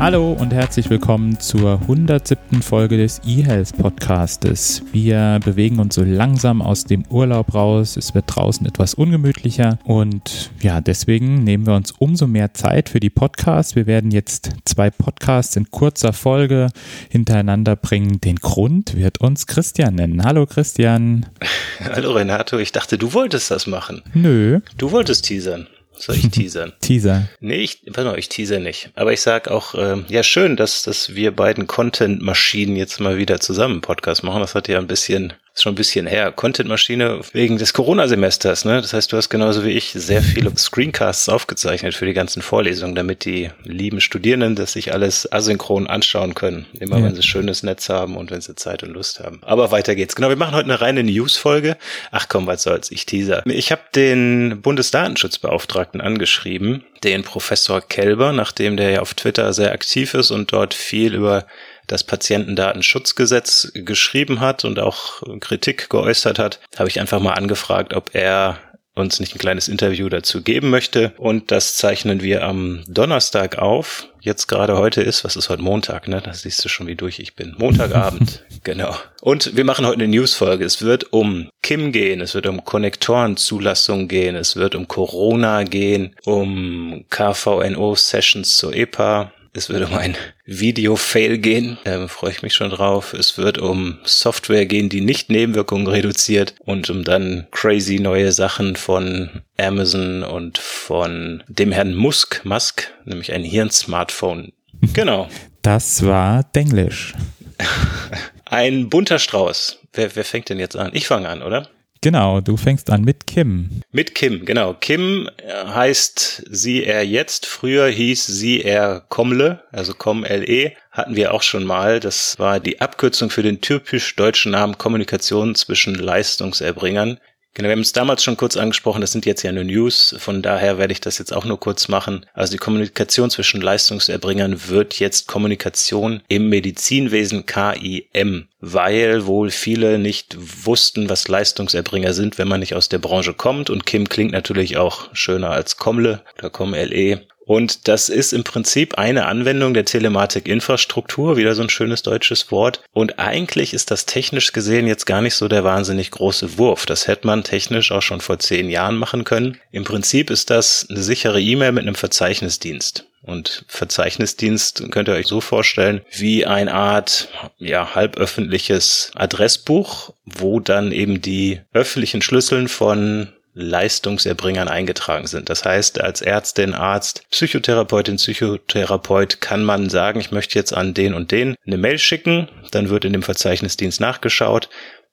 Hallo und herzlich willkommen zur 107. Folge des eHealth Podcastes. Wir bewegen uns so langsam aus dem Urlaub raus. Es wird draußen etwas ungemütlicher und ja, deswegen nehmen wir uns umso mehr Zeit für die Podcasts. Wir werden jetzt zwei Podcasts in kurzer Folge hintereinander bringen. Den Grund wird uns Christian nennen. Hallo Christian. Hallo Renato, ich dachte, du wolltest das machen. Nö. Du wolltest teasern. Soll ich teasern? Teaser. Nee, ich, warte mal, ich teaser nicht. Aber ich sag auch, äh, ja, schön, dass, dass wir beiden Content-Maschinen jetzt mal wieder zusammen Podcast machen. Das hat ja ein bisschen ist schon ein bisschen her. Content-Maschine wegen des Corona-Semesters, ne? Das heißt, du hast genauso wie ich sehr viele Screencasts aufgezeichnet für die ganzen Vorlesungen, damit die lieben Studierenden das sich alles asynchron anschauen können. Immer ja. wenn sie schönes Netz haben und wenn sie Zeit und Lust haben. Aber weiter geht's. Genau, wir machen heute eine reine News-Folge. Ach komm, was soll's, ich teaser. Ich habe den Bundesdatenschutzbeauftragten angeschrieben, den Professor Kelber, nachdem der ja auf Twitter sehr aktiv ist und dort viel über das Patientendatenschutzgesetz geschrieben hat und auch Kritik geäußert hat, habe ich einfach mal angefragt, ob er uns nicht ein kleines Interview dazu geben möchte. Und das zeichnen wir am Donnerstag auf. Jetzt gerade heute ist, was ist heute Montag, ne? Da siehst du schon, wie durch ich bin. Montagabend, genau. Und wir machen heute eine Newsfolge. Es wird um Kim gehen, es wird um Konnektorenzulassung gehen, es wird um Corona gehen, um KVNO-Sessions zur EPA, es wird um ein Video-Fail gehen, ähm, freue ich mich schon drauf. Es wird um Software gehen, die nicht Nebenwirkungen reduziert und um dann crazy neue Sachen von Amazon und von dem Herrn Musk, Musk, nämlich ein Hirn-Smartphone. Genau. Das war Denglisch. ein bunter Strauß. Wer, wer fängt denn jetzt an? Ich fange an, oder? Genau, du fängst an mit Kim. Mit Kim, genau. Kim äh, heißt sie er jetzt. Früher hieß sie er Komle, also Com-L-E. Hatten wir auch schon mal. Das war die Abkürzung für den typisch deutschen Namen Kommunikation zwischen Leistungserbringern. Genau, wir haben es damals schon kurz angesprochen, das sind jetzt ja nur News, von daher werde ich das jetzt auch nur kurz machen. Also die Kommunikation zwischen Leistungserbringern wird jetzt Kommunikation im Medizinwesen KIM, weil wohl viele nicht wussten, was Leistungserbringer sind, wenn man nicht aus der Branche kommt und Kim klingt natürlich auch schöner als Komle oder Com-LE. Und das ist im Prinzip eine Anwendung der Telematik-Infrastruktur, wieder so ein schönes deutsches Wort. Und eigentlich ist das technisch gesehen jetzt gar nicht so der wahnsinnig große Wurf. Das hätte man technisch auch schon vor zehn Jahren machen können. Im Prinzip ist das eine sichere E-Mail mit einem Verzeichnisdienst. Und Verzeichnisdienst könnt ihr euch so vorstellen wie eine Art ja, halböffentliches Adressbuch, wo dann eben die öffentlichen Schlüsseln von Leistungserbringern eingetragen sind. Das heißt, als Ärztin, Arzt, Psychotherapeutin, Psychotherapeut kann man sagen, ich möchte jetzt an den und den eine Mail schicken, dann wird in dem Verzeichnisdienst nachgeschaut,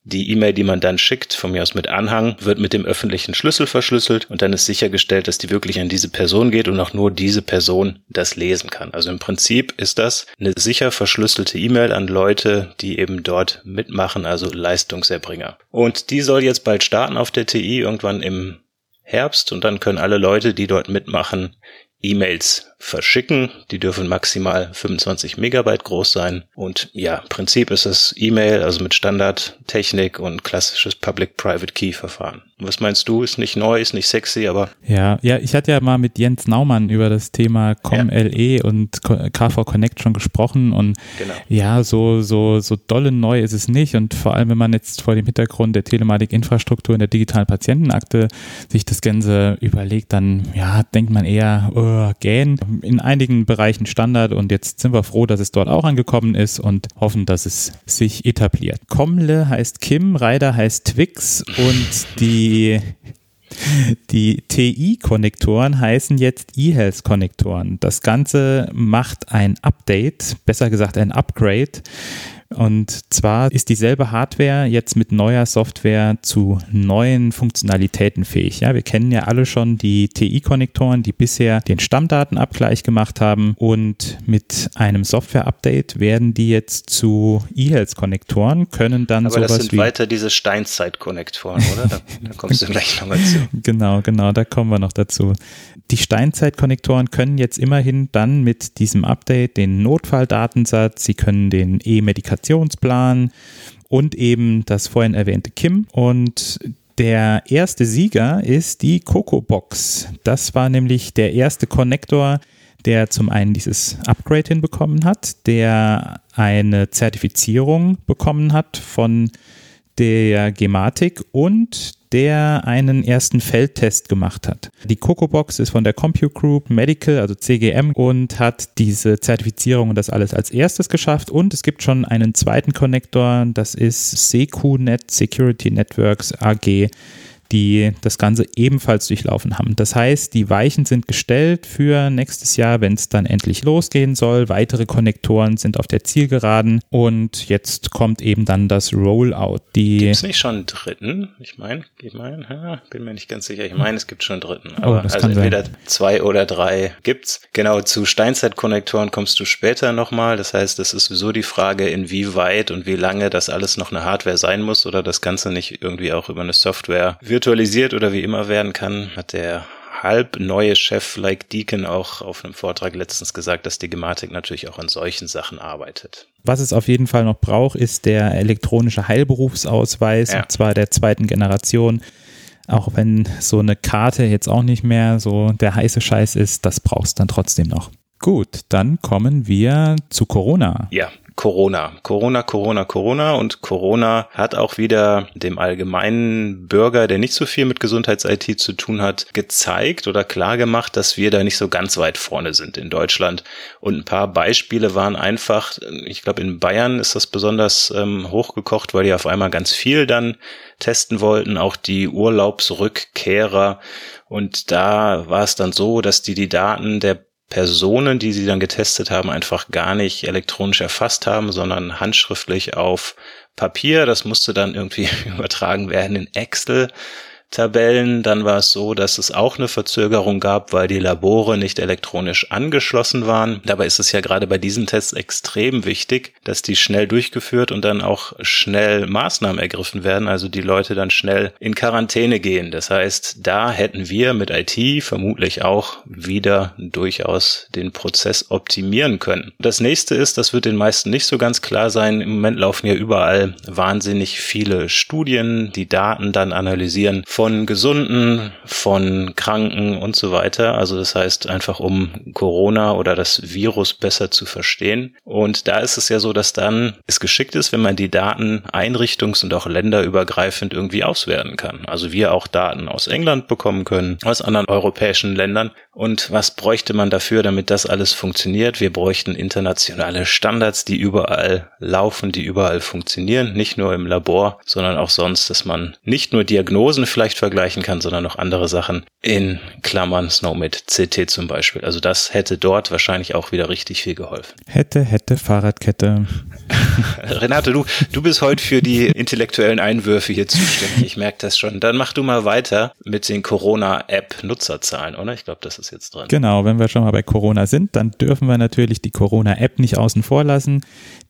die E-Mail, die man dann schickt, von mir aus mit Anhang, wird mit dem öffentlichen Schlüssel verschlüsselt und dann ist sichergestellt, dass die wirklich an diese Person geht und auch nur diese Person das lesen kann. Also im Prinzip ist das eine sicher verschlüsselte E-Mail an Leute, die eben dort mitmachen, also Leistungserbringer. Und die soll jetzt bald starten auf der TI, irgendwann im Herbst und dann können alle Leute, die dort mitmachen, E-Mails verschicken. Die dürfen maximal 25 Megabyte groß sein. Und ja, Prinzip ist es E-Mail, also mit Standardtechnik und klassisches Public-Private Key-Verfahren. Was meinst du? Ist nicht neu, ist nicht sexy, aber. Ja, ja, ich hatte ja mal mit Jens Naumann über das Thema ComLE ja. und KV Connect schon gesprochen und genau. ja, so, so, so dolle neu ist es nicht. Und vor allem, wenn man jetzt vor dem Hintergrund der Telematik-Infrastruktur in der digitalen Patientenakte sich das Ganze überlegt, dann ja, denkt man eher, oh, gähn in einigen Bereichen Standard und jetzt sind wir froh, dass es dort auch angekommen ist und hoffen, dass es sich etabliert. Komle heißt Kim, Reider heißt Twix und die die TI-Konnektoren heißen jetzt eHealth-Konnektoren. Das Ganze macht ein Update, besser gesagt ein Upgrade Und zwar ist dieselbe Hardware jetzt mit neuer Software zu neuen Funktionalitäten fähig. Ja, wir kennen ja alle schon die TI-Konnektoren, die bisher den Stammdatenabgleich gemacht haben und mit einem Software-Update werden die jetzt zu E-Health-Konnektoren, können dann Aber sowas das sind weiter diese Steinzeit-Konnektoren, oder? Da, da kommst du gleich nochmal zu. Genau, genau, da kommen wir noch dazu. Die Steinzeit-Konnektoren können jetzt immerhin dann mit diesem Update den Notfalldatensatz, sie können den E-Medikationsplan und eben das vorhin erwähnte KIM und der erste Sieger ist die Coco Box. Das war nämlich der erste Konnektor, der zum einen dieses Upgrade hinbekommen hat, der eine Zertifizierung bekommen hat von der Gematik und der einen ersten Feldtest gemacht hat. Die CocoBox ist von der Compute Group Medical, also CGM, und hat diese Zertifizierung und das alles als erstes geschafft. Und es gibt schon einen zweiten Connector, das ist SecuNet Security Networks AG die das Ganze ebenfalls durchlaufen haben. Das heißt, die Weichen sind gestellt für nächstes Jahr, wenn es dann endlich losgehen soll. Weitere Konnektoren sind auf der Zielgeraden und jetzt kommt eben dann das Rollout. Gibt es nicht schon einen dritten? Ich meine, ich meine, bin mir nicht ganz sicher. Ich meine, es gibt schon einen dritten. Oh, Aber oh, also entweder sein. zwei oder drei gibt's. Genau, zu Steinzeit-Konnektoren kommst du später nochmal. Das heißt, es ist sowieso die Frage, inwieweit und wie lange das alles noch eine Hardware sein muss oder das Ganze nicht irgendwie auch über eine Software wird virtualisiert oder wie immer werden kann, hat der halb neue Chef Like Deacon auch auf einem Vortrag letztens gesagt, dass die Gematik natürlich auch an solchen Sachen arbeitet. Was es auf jeden Fall noch braucht, ist der elektronische Heilberufsausweis, ja. und zwar der zweiten Generation. Auch wenn so eine Karte jetzt auch nicht mehr so der heiße Scheiß ist, das brauchst du dann trotzdem noch. Gut, dann kommen wir zu Corona. Ja, Corona. Corona, Corona, Corona und Corona hat auch wieder dem allgemeinen Bürger, der nicht so viel mit Gesundheits-IT zu tun hat, gezeigt oder klar gemacht, dass wir da nicht so ganz weit vorne sind in Deutschland. Und ein paar Beispiele waren einfach, ich glaube in Bayern ist das besonders ähm, hochgekocht, weil die auf einmal ganz viel dann testen wollten, auch die Urlaubsrückkehrer. Und da war es dann so, dass die die Daten der Personen, die sie dann getestet haben, einfach gar nicht elektronisch erfasst haben, sondern handschriftlich auf Papier. Das musste dann irgendwie übertragen werden in Excel. Tabellen. Dann war es so, dass es auch eine Verzögerung gab, weil die Labore nicht elektronisch angeschlossen waren. Dabei ist es ja gerade bei diesen Tests extrem wichtig, dass die schnell durchgeführt und dann auch schnell Maßnahmen ergriffen werden, also die Leute dann schnell in Quarantäne gehen. Das heißt, da hätten wir mit IT vermutlich auch wieder durchaus den Prozess optimieren können. Das nächste ist, das wird den meisten nicht so ganz klar sein, im Moment laufen ja überall wahnsinnig viele Studien, die Daten dann analysieren von Gesunden, von Kranken und so weiter. Also das heißt einfach, um Corona oder das Virus besser zu verstehen. Und da ist es ja so, dass dann es geschickt ist, wenn man die Daten einrichtungs- und auch länderübergreifend irgendwie auswerten kann. Also wir auch Daten aus England bekommen können, aus anderen europäischen Ländern. Und was bräuchte man dafür, damit das alles funktioniert? Wir bräuchten internationale Standards, die überall laufen, die überall funktionieren, nicht nur im Labor, sondern auch sonst, dass man nicht nur Diagnosen vielleicht leicht vergleichen kann, sondern noch andere Sachen in Klammern Snow mit CT zum Beispiel. Also das hätte dort wahrscheinlich auch wieder richtig viel geholfen. Hätte, hätte, Fahrradkette. Renate, du, du bist heute für die intellektuellen Einwürfe hier zuständig. Ich merke das schon. Dann mach du mal weiter mit den Corona-App-Nutzerzahlen, oder? Ich glaube, das ist jetzt dran. Genau, wenn wir schon mal bei Corona sind, dann dürfen wir natürlich die Corona-App nicht außen vor lassen.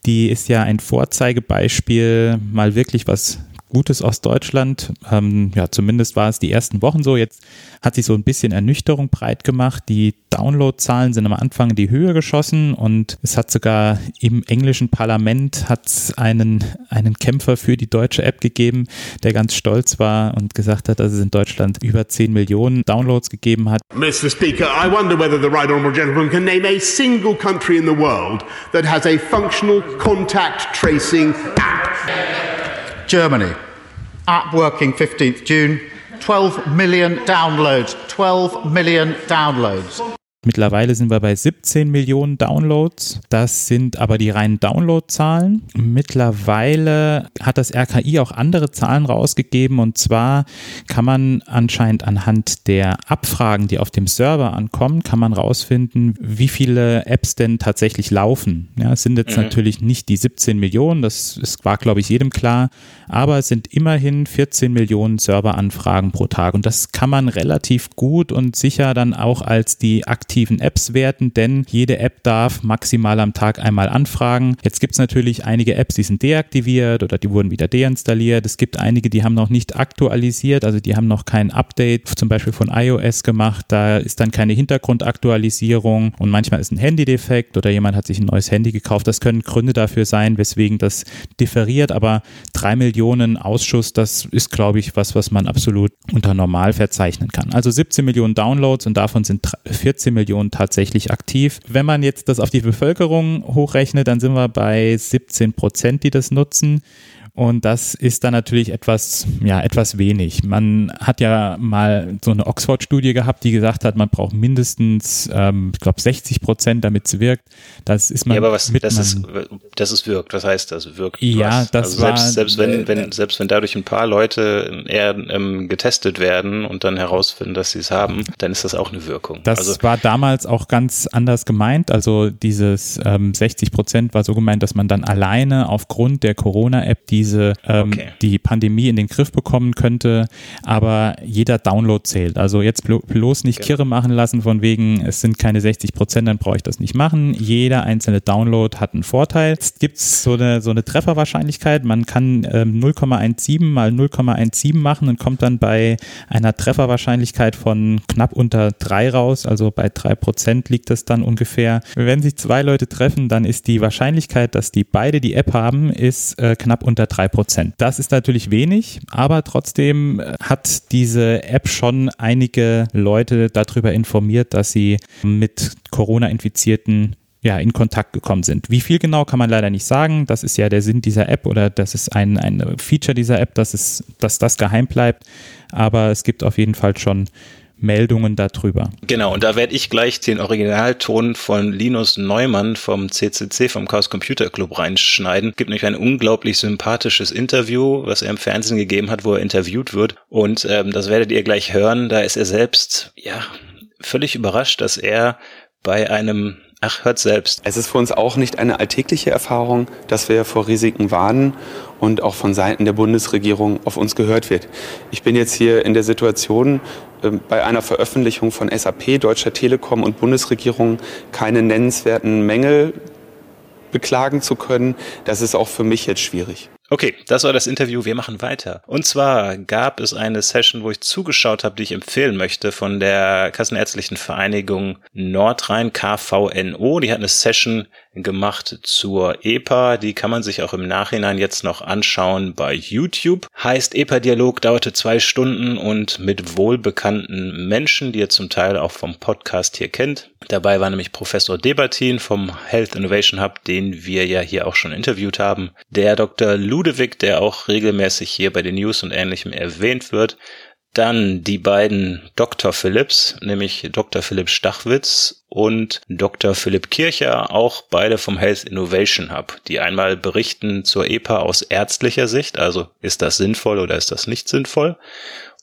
Die ist ja ein Vorzeigebeispiel, mal wirklich was Gutes aus Deutschland. Ähm, ja, zumindest war es die ersten Wochen so. Jetzt hat sich so ein bisschen Ernüchterung breit gemacht. Die Downloadzahlen sind am Anfang in die Höhe geschossen und es hat sogar im englischen Parlament hat einen, einen Kämpfer für die deutsche App gegeben, der ganz stolz war und gesagt hat, dass es in Deutschland über 10 Millionen Downloads gegeben hat. Mr. Speaker, I wonder whether the right honourable gentleman can name a single country in the world that has a functional contact tracing app. Germany. App working 15th June. 12 million downloads. 12 million downloads. Mittlerweile sind wir bei 17 Millionen Downloads. Das sind aber die reinen Downloadzahlen. Mittlerweile hat das RKI auch andere Zahlen rausgegeben und zwar kann man anscheinend anhand der Abfragen, die auf dem Server ankommen, kann man rausfinden, wie viele Apps denn tatsächlich laufen. Ja, es sind jetzt mhm. natürlich nicht die 17 Millionen, das ist, war glaube ich jedem klar, aber es sind immerhin 14 Millionen Serveranfragen pro Tag und das kann man relativ gut und sicher dann auch als die aktiven Apps werten, denn jede App darf maximal am Tag einmal anfragen. Jetzt gibt es natürlich einige Apps, die sind deaktiviert oder die wurden wieder deinstalliert. Es gibt einige, die haben noch nicht aktualisiert, also die haben noch kein Update, zum Beispiel von iOS gemacht. Da ist dann keine Hintergrundaktualisierung und manchmal ist ein Handy-Defekt oder jemand hat sich ein neues Handy gekauft. Das können Gründe dafür sein, weswegen das differiert, aber drei Millionen Ausschuss, das ist, glaube ich, was, was man absolut unter normal verzeichnen kann. Also 17 Millionen Downloads und davon sind 14 Millionen tatsächlich aktiv. Wenn man jetzt das auf die Bevölkerung hochrechnet, dann sind wir bei 17 Prozent, die das nutzen. Und das ist dann natürlich etwas, ja, etwas wenig. Man hat ja mal so eine Oxford-Studie gehabt, die gesagt hat, man braucht mindestens, ähm, ich glaube, 60 Prozent, damit es wirkt. Das ist man. Ja, aber was, mit das ist, das ist wirkt. Was heißt das? Wirkt. Ja, was? das also war. Selbst, selbst wenn, wenn, selbst wenn dadurch ein paar Leute eher ähm, getestet werden und dann herausfinden, dass sie es haben, dann ist das auch eine Wirkung. Das also, war damals auch ganz anders gemeint. Also dieses ähm, 60 Prozent war so gemeint, dass man dann alleine aufgrund der Corona-App die diese ähm, okay. die Pandemie in den Griff bekommen könnte. Aber jeder Download zählt. Also jetzt bloß nicht genau. Kirre machen lassen von wegen, es sind keine 60 Prozent, dann brauche ich das nicht machen. Jeder einzelne Download hat einen Vorteil. Jetzt gibt es so eine, so eine Trefferwahrscheinlichkeit. Man kann ähm, 0,17 mal 0,17 machen und kommt dann bei einer Trefferwahrscheinlichkeit von knapp unter 3 raus. Also bei 3 Prozent liegt das dann ungefähr. Wenn sich zwei Leute treffen, dann ist die Wahrscheinlichkeit, dass die beide die App haben, ist äh, knapp unter 3 Prozent. Prozent. Das ist natürlich wenig, aber trotzdem äh, hat diese App schon einige Leute darüber informiert, dass sie mit Corona-Infizierten ja, in Kontakt gekommen sind. Wie viel genau kann man leider nicht sagen. Das ist ja der Sinn dieser App oder das ist ein, ein Feature dieser App, dass, es, dass das geheim bleibt. Aber es gibt auf jeden Fall schon Meldungen darüber. Genau, und da werde ich gleich den Originalton von Linus Neumann vom CCC, vom Chaos Computer Club reinschneiden. Es gibt nämlich ein unglaublich sympathisches Interview, was er im Fernsehen gegeben hat, wo er interviewt wird. Und ähm, das werdet ihr gleich hören. Da ist er selbst, ja, völlig überrascht, dass er bei einem Ach, hört selbst. Es ist für uns auch nicht eine alltägliche Erfahrung, dass wir vor Risiken warnen und auch von Seiten der Bundesregierung auf uns gehört wird. Ich bin jetzt hier in der Situation, ähm, bei einer Veröffentlichung von SAP, Deutscher Telekom und Bundesregierung keine nennenswerten Mängel beklagen zu können. Das ist auch für mich jetzt schwierig. Okay, das war das Interview. Wir machen weiter. Und zwar gab es eine Session, wo ich zugeschaut habe, die ich empfehlen möchte von der Kassenärztlichen Vereinigung Nordrhein KVNO. Die hat eine Session gemacht zur EPA. Die kann man sich auch im Nachhinein jetzt noch anschauen bei YouTube. Heißt EPA-Dialog dauerte zwei Stunden und mit wohlbekannten Menschen, die ihr zum Teil auch vom Podcast hier kennt. Dabei war nämlich Professor Debatin vom Health Innovation Hub, den wir ja hier auch schon interviewt haben. Der Dr. Ludewig, der auch regelmäßig hier bei den News und ähnlichem erwähnt wird. Dann die beiden Dr. Philips, nämlich Dr. Philipp Stachwitz und Dr. Philipp Kircher, auch beide vom Health Innovation Hub, die einmal berichten zur EPA aus ärztlicher Sicht, also ist das sinnvoll oder ist das nicht sinnvoll,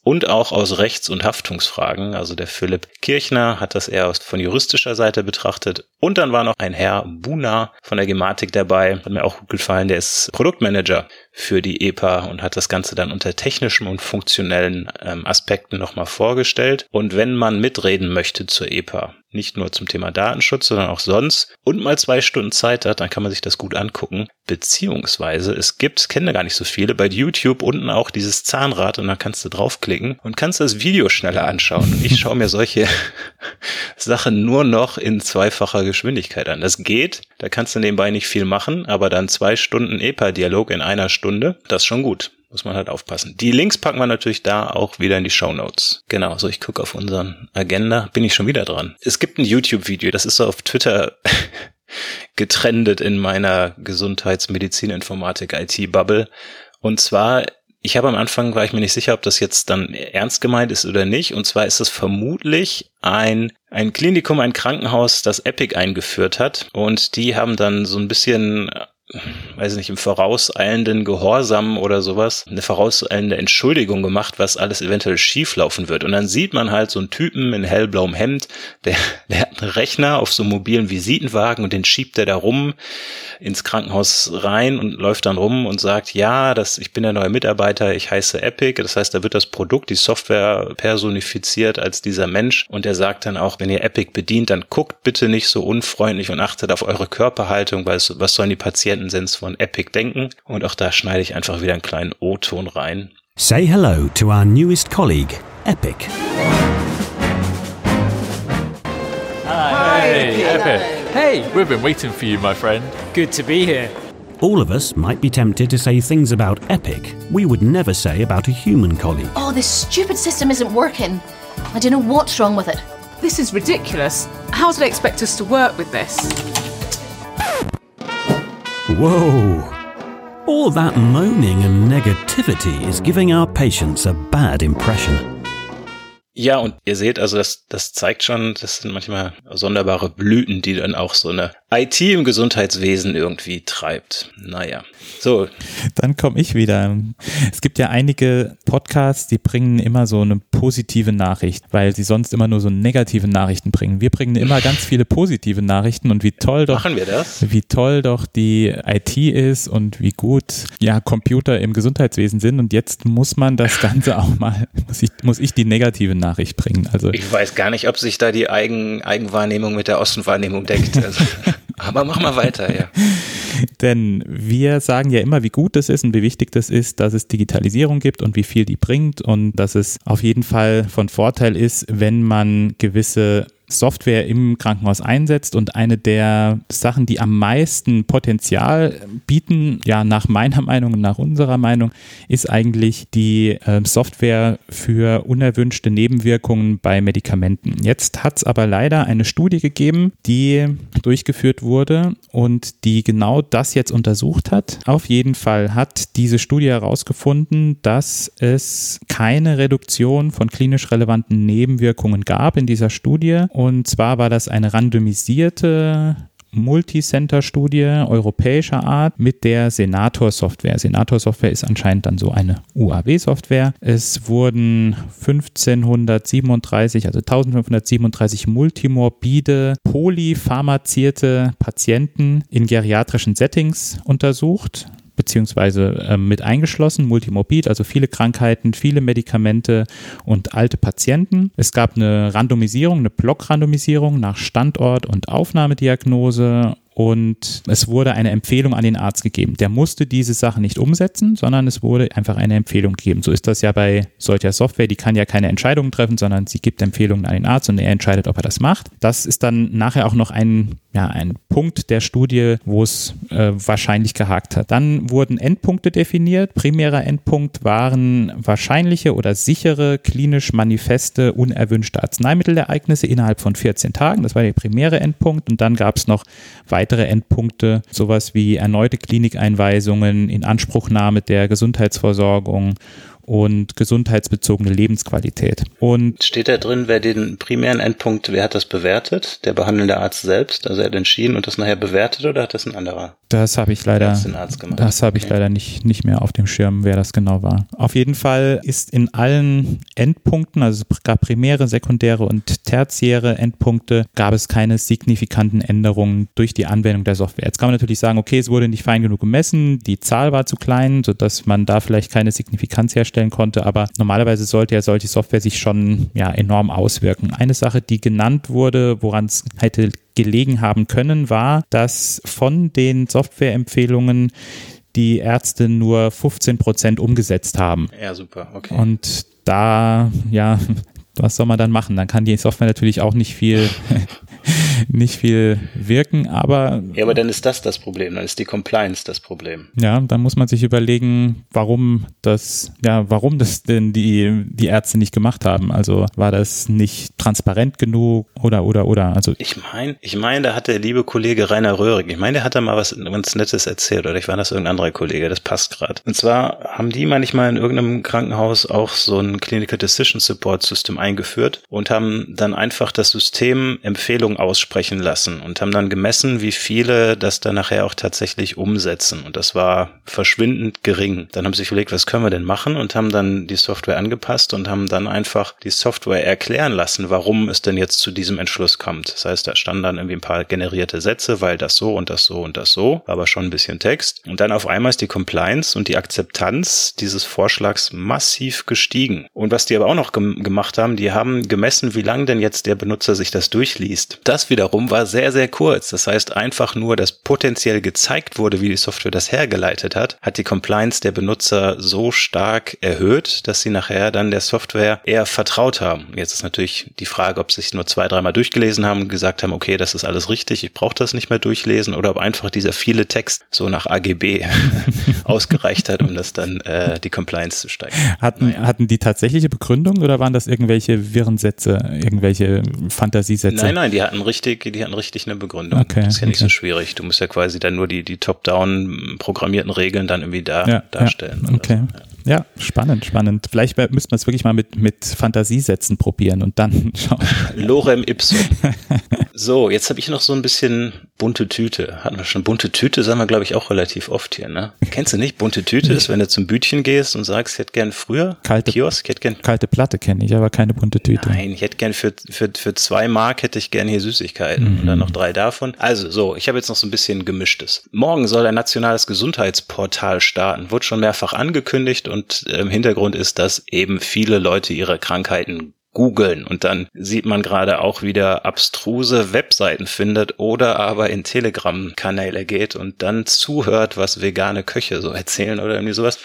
und auch aus Rechts- und Haftungsfragen. Also der Philipp Kirchner hat das eher von juristischer Seite betrachtet. Und dann war noch ein Herr Buna von der Gematik dabei. Hat mir auch gut gefallen. Der ist Produktmanager für die EPA und hat das Ganze dann unter technischen und funktionellen ähm, Aspekten nochmal vorgestellt. Und wenn man mitreden möchte zur EPA, nicht nur zum Thema Datenschutz, sondern auch sonst und mal zwei Stunden Zeit hat, dann kann man sich das gut angucken. Beziehungsweise es gibt, kenne gar nicht so viele, bei YouTube unten auch dieses Zahnrad und dann kannst du draufklicken und kannst das Video schneller anschauen. Und ich schaue mir solche Sachen nur noch in zweifacher Geschwindigkeit an. Das geht, da kannst du nebenbei nicht viel machen, aber dann zwei Stunden EPA-Dialog in einer Stunde, das ist schon gut. Muss man halt aufpassen. Die Links packen wir natürlich da auch wieder in die Show Notes. Genau, so ich gucke auf unseren Agenda, bin ich schon wieder dran. Es gibt ein YouTube-Video, das ist so auf Twitter getrendet in meiner Gesundheitsmedizin-Informatik-IT-Bubble. Und zwar Ich habe am Anfang, war ich mir nicht sicher, ob das jetzt dann ernst gemeint ist oder nicht. Und zwar ist es vermutlich ein, ein Klinikum, ein Krankenhaus, das Epic eingeführt hat. Und die haben dann so ein bisschen weiß nicht, im vorauseilenden Gehorsam oder sowas, eine vorauseilende Entschuldigung gemacht, was alles eventuell schieflaufen wird. Und dann sieht man halt so einen Typen in hellblauem Hemd, der, der hat einen Rechner auf so einem mobilen Visitenwagen und den schiebt er da rum ins Krankenhaus rein und läuft dann rum und sagt, ja, das, ich bin der neue Mitarbeiter, ich heiße Epic. Das heißt, da wird das Produkt, die Software personifiziert als dieser Mensch. Und er sagt dann auch, wenn ihr Epic bedient, dann guckt bitte nicht so unfreundlich und achtet auf eure Körperhaltung, weil es, was sollen die Patienten Sens von Epic denken. Und auch da schneide ich einfach wieder einen kleinen O-Ton rein. Say hello to our newest colleague, Epic. Hi, hey, Epic. Hey, we've been waiting for you, my friend. Good to be here. All of us might be tempted to say things about Epic we would never say about a human colleague. Oh, this stupid system isn't working. I don't know what's wrong with it. This is ridiculous. How do they expect us to work with this? Whoa! All that moaning and negativity is giving our patients a bad impression. Ja, und ihr seht, also das, das zeigt schon, das sind manchmal sonderbare Blüten, die dann auch so eine IT im Gesundheitswesen irgendwie treibt. Naja, so. Dann komme ich wieder. Es gibt ja einige Podcasts, die bringen immer so eine positive Nachricht, weil sie sonst immer nur so negative Nachrichten bringen. Wir bringen immer ganz viele positive Nachrichten und wie toll doch, Machen wir das? wie toll doch die IT ist und wie gut ja Computer im Gesundheitswesen sind. Und jetzt muss man das Ganze auch mal, muss ich, muss ich die negative Nachricht bringen. Also ich weiß gar nicht, ob sich da die Eigen, Eigenwahrnehmung mit der Außenwahrnehmung deckt. Also, aber mach mal weiter, ja. Denn wir sagen ja immer, wie gut es ist und wie wichtig das ist, dass es Digitalisierung gibt und wie viel die bringt und dass es auf jeden Fall von Vorteil ist, wenn man gewisse Software im Krankenhaus einsetzt und eine der Sachen, die am meisten Potenzial bieten, ja nach meiner Meinung und nach unserer Meinung, ist eigentlich die äh, Software für unerwünschte Nebenwirkungen bei Medikamenten. Jetzt hat es aber leider eine Studie gegeben, die durchgeführt wurde und die genau das jetzt untersucht hat. Auf jeden Fall hat diese Studie herausgefunden, dass es keine Reduktion von klinisch relevanten Nebenwirkungen gab in dieser Studie zwar war das eine randomisierte Multicenter-Studie europäischer Art mit der Senator-Software. Senator-Software ist anscheinend dann so eine UAW-Software. Es wurden 1537, also 1537 multimorbide, polypharmazierte Patienten in geriatrischen Settings untersucht beziehungsweise äh, mit eingeschlossen, multimorbid, also viele Krankheiten, viele Medikamente und alte Patienten. Es gab eine Randomisierung, eine Blockrandomisierung nach Standort und Aufnahmediagnose und es wurde eine Empfehlung an den Arzt gegeben. Der musste diese Sache nicht umsetzen, sondern es wurde einfach eine Empfehlung gegeben. So ist das ja bei solcher Software, die kann ja keine Entscheidungen treffen, sondern sie gibt Empfehlungen an den Arzt und er entscheidet, ob er das macht. Das ist dann nachher auch noch ein, ja, ein Punkt der Studie, wo es äh, wahrscheinlich gehakt hat. Dann wurden Endpunkte definiert. Primärer Endpunkt waren wahrscheinliche oder sichere klinisch manifeste unerwünschte Arzneimittelereignisse innerhalb von 14 Tagen. Das war der primäre Endpunkt und dann gab es noch weitere weitere Endpunkte, sowas wie erneute Klinikeinweisungen, Inanspruchnahme der Gesundheitsversorgung und gesundheitsbezogene Lebensqualität. Und steht da drin, wer den primären Endpunkt, wer hat das bewertet? Der behandelnde Arzt selbst, also er hat entschieden und das nachher bewertet oder hat das ein anderer? Das habe ich leider, das habe ich okay. leider nicht, nicht mehr auf dem Schirm, wer das genau war. Auf jeden Fall ist in allen Endpunkten, also es gab primäre, sekundäre und tertiäre Endpunkte, gab es keine signifikanten Änderungen durch die Anwendung der Software. Jetzt kann man natürlich sagen, okay, es wurde nicht fein genug gemessen, die Zahl war zu klein, sodass man da vielleicht keine Signifikanz herstellt herstellen konnte, aber normalerweise sollte ja solche Software sich schon ja enorm auswirken. Eine Sache, die genannt wurde, woran es hätte gelegen haben können, war, dass von den Softwareempfehlungen die Ärzte nur 15 Prozent umgesetzt haben. Ja, super, okay. Und da, ja, was soll man dann machen? Dann kann die Software natürlich auch nicht viel, nicht viel wirken, aber. Ja, aber dann ist das das Problem, dann ist die Compliance das Problem. Ja, dann muss man sich überlegen, warum das, ja, warum das denn die, die Ärzte nicht gemacht haben. Also war das nicht transparent genug oder, oder, oder? Also. Ich meine, ich meine, da hat der liebe Kollege Rainer Röhrig, ich meine, der hat da mal was ganz Nettes erzählt, oder ich war das irgendein anderer Kollege, das passt gerade. Und zwar haben die manchmal in irgendeinem Krankenhaus auch so ein Clinical Decision Support System eingeführt und haben dann einfach das System Empfehlungen aussprechen lassen und haben dann gemessen, wie viele das dann nachher auch tatsächlich umsetzen. Und das war verschwindend gering. Dann haben sie sich überlegt, was können wir denn machen und haben dann die Software angepasst und haben dann einfach die Software erklären lassen, warum es denn jetzt zu diesem Entschluss kommt. Das heißt, da standen dann irgendwie ein paar generierte Sätze, weil das so und das so und das so, aber schon ein bisschen Text. Und dann auf einmal ist die Compliance und die Akzeptanz dieses Vorschlags massiv gestiegen. Und was die aber auch noch gem gemacht haben, die haben gemessen, wie lange denn jetzt der Benutzer sich das durchliest. Das wiederum war sehr, sehr kurz. Das heißt, einfach nur, dass potenziell gezeigt wurde, wie die Software das hergeleitet hat, hat die Compliance der Benutzer so stark erhöht, dass sie nachher dann der Software eher vertraut haben. Jetzt ist natürlich die Frage, ob sie sich nur zwei, dreimal durchgelesen haben und gesagt haben, okay, das ist alles richtig, ich brauche das nicht mehr durchlesen, oder ob einfach dieser viele Text so nach AGB ausgereicht hat, um das dann äh, die Compliance zu steigern. Hatten, naja. hatten die tatsächliche Begründung oder waren das irgendwelche Wirrensätze, irgendwelche Fantasiesätze? Nein, nein, die hatten richtig, die hatten richtig eine Begründung. Okay, das ist ja nicht okay. so schwierig. Du musst ja quasi dann nur die, die top-down programmierten Regeln dann irgendwie da ja, darstellen. Ja, okay. So. Ja. Ja, spannend, spannend. Vielleicht müsste man es wirklich mal mit, mit Fantasiesätzen probieren und dann schauen. Lorem ipsum. so, jetzt habe ich noch so ein bisschen bunte Tüte. Hatten wir schon bunte Tüte, sagen wir, glaube ich, auch relativ oft hier, ne? Kennst du nicht? Bunte Tüte ist, wenn du zum Bütchen gehst und sagst, ich hätte gern früher kalte, Kiosk, ich hätte gern. Kalte Platte kenne ich, aber keine bunte Tüte. Nein, ich hätte gern für, für, für zwei Mark hätte ich gern hier Süßigkeiten mhm. und dann noch drei davon. Also, so, ich habe jetzt noch so ein bisschen gemischtes. Morgen soll ein nationales Gesundheitsportal starten. Wurde schon mehrfach angekündigt und im Hintergrund ist, dass eben viele Leute ihre Krankheiten googeln und dann sieht man gerade auch wieder abstruse Webseiten findet oder aber in Telegram-Kanäle geht und dann zuhört, was vegane Köche so erzählen oder irgendwie sowas.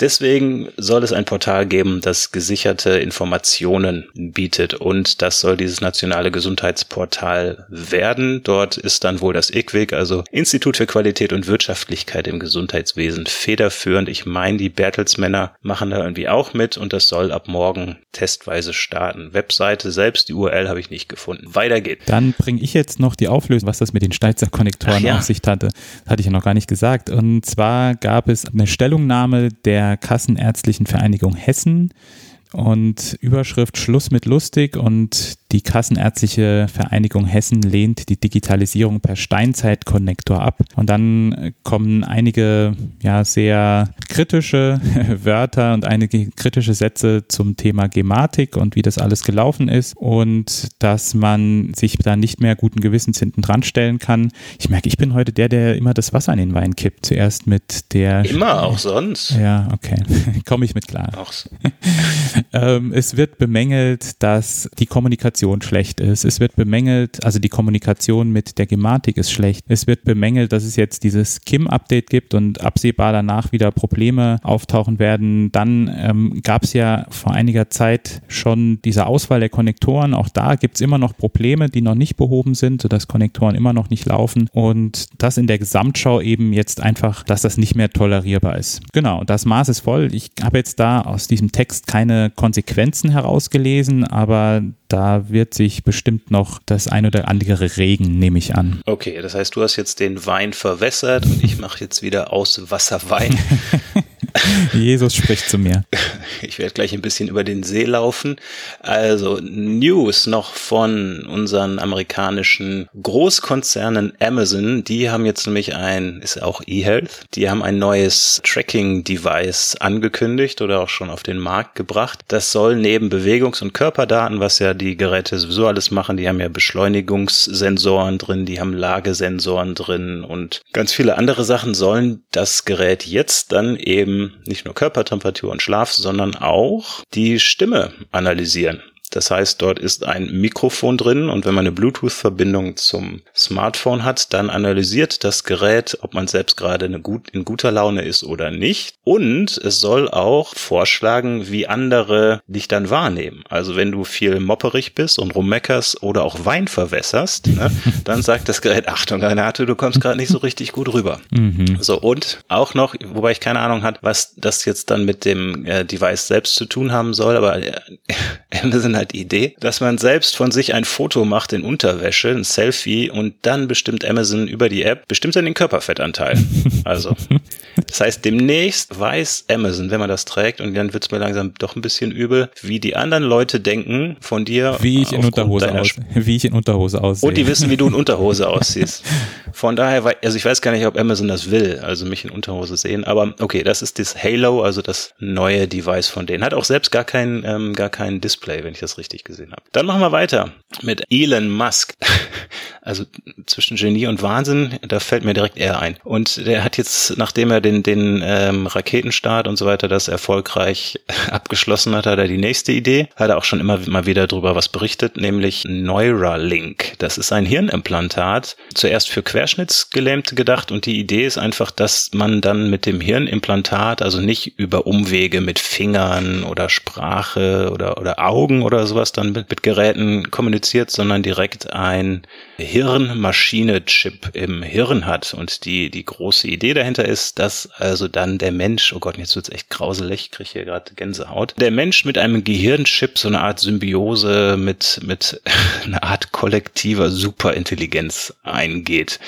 Deswegen soll es ein Portal geben, das gesicherte Informationen bietet und das soll dieses nationale Gesundheitsportal werden. Dort ist dann wohl das IQWIG, also Institut für Qualität und Wirtschaftlichkeit im Gesundheitswesen, federführend. Ich meine, die Bertelsmänner machen da irgendwie auch mit und das soll ab morgen testweise starten. Webseite selbst, die URL habe ich nicht gefunden. Weiter geht's. Dann bringe ich jetzt noch die Auflösung, was das mit den Steizer Konnektoren ja. auf sich hatte. Das hatte ich ja noch gar nicht gesagt. Und zwar gab es eine Stellungnahme der Kassenärztlichen Vereinigung Hessen und Überschrift Schluss mit lustig und die Kassenärztliche Vereinigung Hessen lehnt die Digitalisierung per Steinzeit-Konnektor ab. Und dann kommen einige ja sehr kritische Wörter und einige kritische Sätze zum Thema Gematik und wie das alles gelaufen ist und dass man sich da nicht mehr guten Gewissens hinten dran stellen kann. Ich merke, ich bin heute der, der immer das Wasser in den Wein kippt. Zuerst mit der. Immer, auch sonst. Ja, okay. Komme ich mit klar. Auch so. ähm, es wird bemängelt, dass die Kommunikation Kommunikation schlecht ist. Es wird bemängelt, also die Kommunikation mit der Gematik ist schlecht. Es wird bemängelt, dass es jetzt dieses KIM-Update gibt und absehbar danach wieder Probleme auftauchen werden. Dann ähm, gab es ja vor einiger Zeit schon diese Auswahl der Konnektoren. Auch da gibt es immer noch Probleme, die noch nicht behoben sind, sodass Konnektoren immer noch nicht laufen. Und das in der Gesamtschau eben jetzt einfach, dass das nicht mehr tolerierbar ist. Genau, das Maß ist voll. Ich habe jetzt da aus diesem Text keine Konsequenzen herausgelesen, aber da wird sich bestimmt noch das ein oder andere regen, nehme ich an. Okay, das heißt, du hast jetzt den Wein verwässert und ich mache jetzt wieder aus Wasser Wein. Jesus spricht zu mir. Ich werde gleich ein bisschen über den See laufen. Also News noch von unseren amerikanischen Großkonzernen Amazon. Die haben jetzt nämlich ein, ist auch eHealth, die haben ein neues Tracking-Device angekündigt oder auch schon auf den Markt gebracht. Das soll neben Bewegungs- und Körperdaten, was ja die Geräte sowieso alles machen, die haben ja Beschleunigungssensoren drin, die haben Lagesensoren drin und ganz viele andere Sachen sollen das Gerät jetzt dann eben nicht nur Körpertemperatur und Schlaf, sondern auch die Stimme analysieren. Das heißt, dort ist ein Mikrofon drin und wenn man eine Bluetooth-Verbindung zum Smartphone hat, dann analysiert das Gerät, ob man selbst gerade gut, in guter Laune ist oder nicht. Und es soll auch vorschlagen, wie andere dich dann wahrnehmen. Also wenn du viel mopperig bist und rummeckerst oder auch Wein verwässerst, ne, dann sagt das Gerät, Achtung, Renate, du kommst gerade nicht so richtig gut rüber. Mhm. So, und auch noch, wobei ich keine Ahnung hat, was das jetzt dann mit dem äh, Device selbst zu tun haben soll, aber äh, Amazon hat die Idee, dass man selbst von sich ein Foto macht in Unterwäsche, ein Selfie und dann bestimmt Amazon über die App, bestimmt dann den Körperfettanteil. Also, das heißt, demnächst weiß Amazon, wenn man das trägt, und dann wird es mir langsam doch ein bisschen übel, wie die anderen Leute denken von dir. Wie ich in Unterhose aus, wie ich in Unterhose aussehe. Und die wissen, wie du in Unterhose aussiehst. Von daher, also ich weiß gar nicht, ob Amazon das will, also mich in Unterhose sehen, aber okay, das ist das Halo, also das neue Device von denen. Hat auch selbst gar kein, ähm, gar kein Display, wenn ich das richtig gesehen habe. Dann machen wir weiter mit Elon Musk. Also zwischen Genie und Wahnsinn, da fällt mir direkt er ein. Und der hat jetzt, nachdem er den, den ähm, Raketenstart und so weiter das erfolgreich abgeschlossen hat, hat er die nächste Idee. Hat er auch schon immer mal wieder drüber was berichtet, nämlich Neuralink. Das ist ein Hirnimplantat, zuerst für Querschnittsgelähmte gedacht und die Idee ist einfach, dass man dann mit dem Hirnimplantat, also nicht über Umwege mit Fingern oder Sprache oder, oder Augen oder sowas dann mit, mit Geräten kommuniziert, sondern direkt ein Hirnmaschine-Chip im Hirn hat. Und die, die große Idee dahinter ist, dass also dann der Mensch, oh Gott, jetzt wird's echt grauselig, ich hier gerade Gänsehaut, der Mensch mit einem Gehirnchip so eine Art Symbiose mit, mit einer Art kollektiver Superintelligenz eingeht.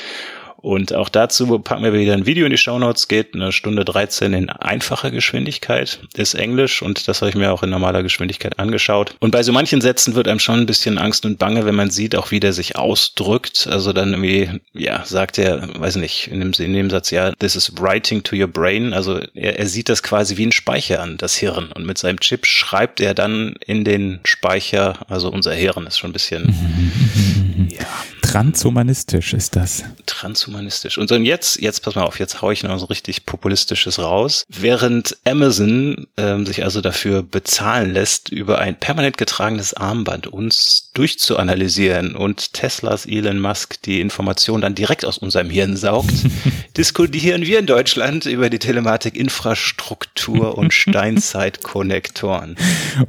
Und auch dazu packen wir wieder ein Video in die Shownotes, geht eine Stunde 13 in einfacher Geschwindigkeit, ist Englisch und das habe ich mir auch in normaler Geschwindigkeit angeschaut. Und bei so manchen Sätzen wird einem schon ein bisschen Angst und Bange, wenn man sieht, auch wie der sich ausdrückt. Also dann irgendwie, ja, sagt er, weiß nicht, in dem, in dem Satz, ja, this is writing to your brain. Also er, er sieht das quasi wie ein Speicher an, das Hirn. Und mit seinem Chip schreibt er dann in den Speicher, also unser Hirn ist schon ein bisschen, ja. Transhumanistisch ist das. Transhumanistisch. Und so und jetzt, jetzt pass mal auf, jetzt hau ich noch so richtig populistisches raus. Während Amazon ähm, sich also dafür bezahlen lässt, über ein permanent getragenes Armband uns durchzuanalysieren und Teslas Elon Musk die Information dann direkt aus unserem Hirn saugt, diskutieren wir in Deutschland über die Telematik-Infrastruktur und Steinzeit-Konnektoren.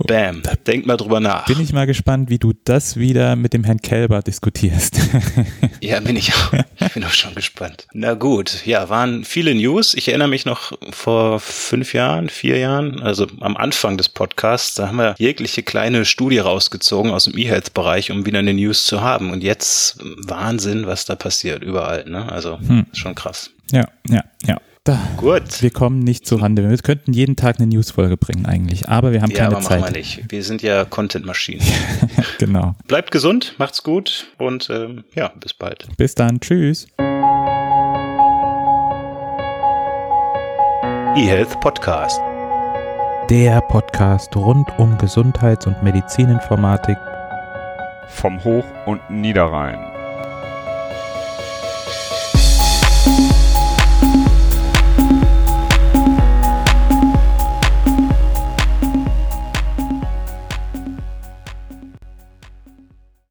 Bam. Denk mal drüber nach. Bin ich mal gespannt, wie du das wieder mit dem Herrn Kelber diskutierst. ja, bin ich auch. Ich bin auch schon gespannt. Na gut, ja, waren viele News. Ich erinnere mich noch vor fünf Jahren, vier Jahren, also am Anfang des Podcasts, da haben wir jegliche kleine Studie rausgezogen aus dem E-Health-Bereich, um wieder eine News zu haben. Und jetzt Wahnsinn, was da passiert, überall. Ne? Also hm. schon krass. Ja, ja, ja. Da, Gut. Wir kommen nicht zu Rande. Wir könnten jeden Tag eine Newsfolge bringen eigentlich, aber wir haben ja, keine aber Zeit. Machen wir nicht. Wir sind ja Content-Maschinen. genau. Bleibt gesund, macht's gut und ähm, ja, bis bald. Bis dann. Tschüss. eHealth Podcast. Der Podcast rund um Gesundheits- und Medizininformatik vom Hoch- und Niederrhein.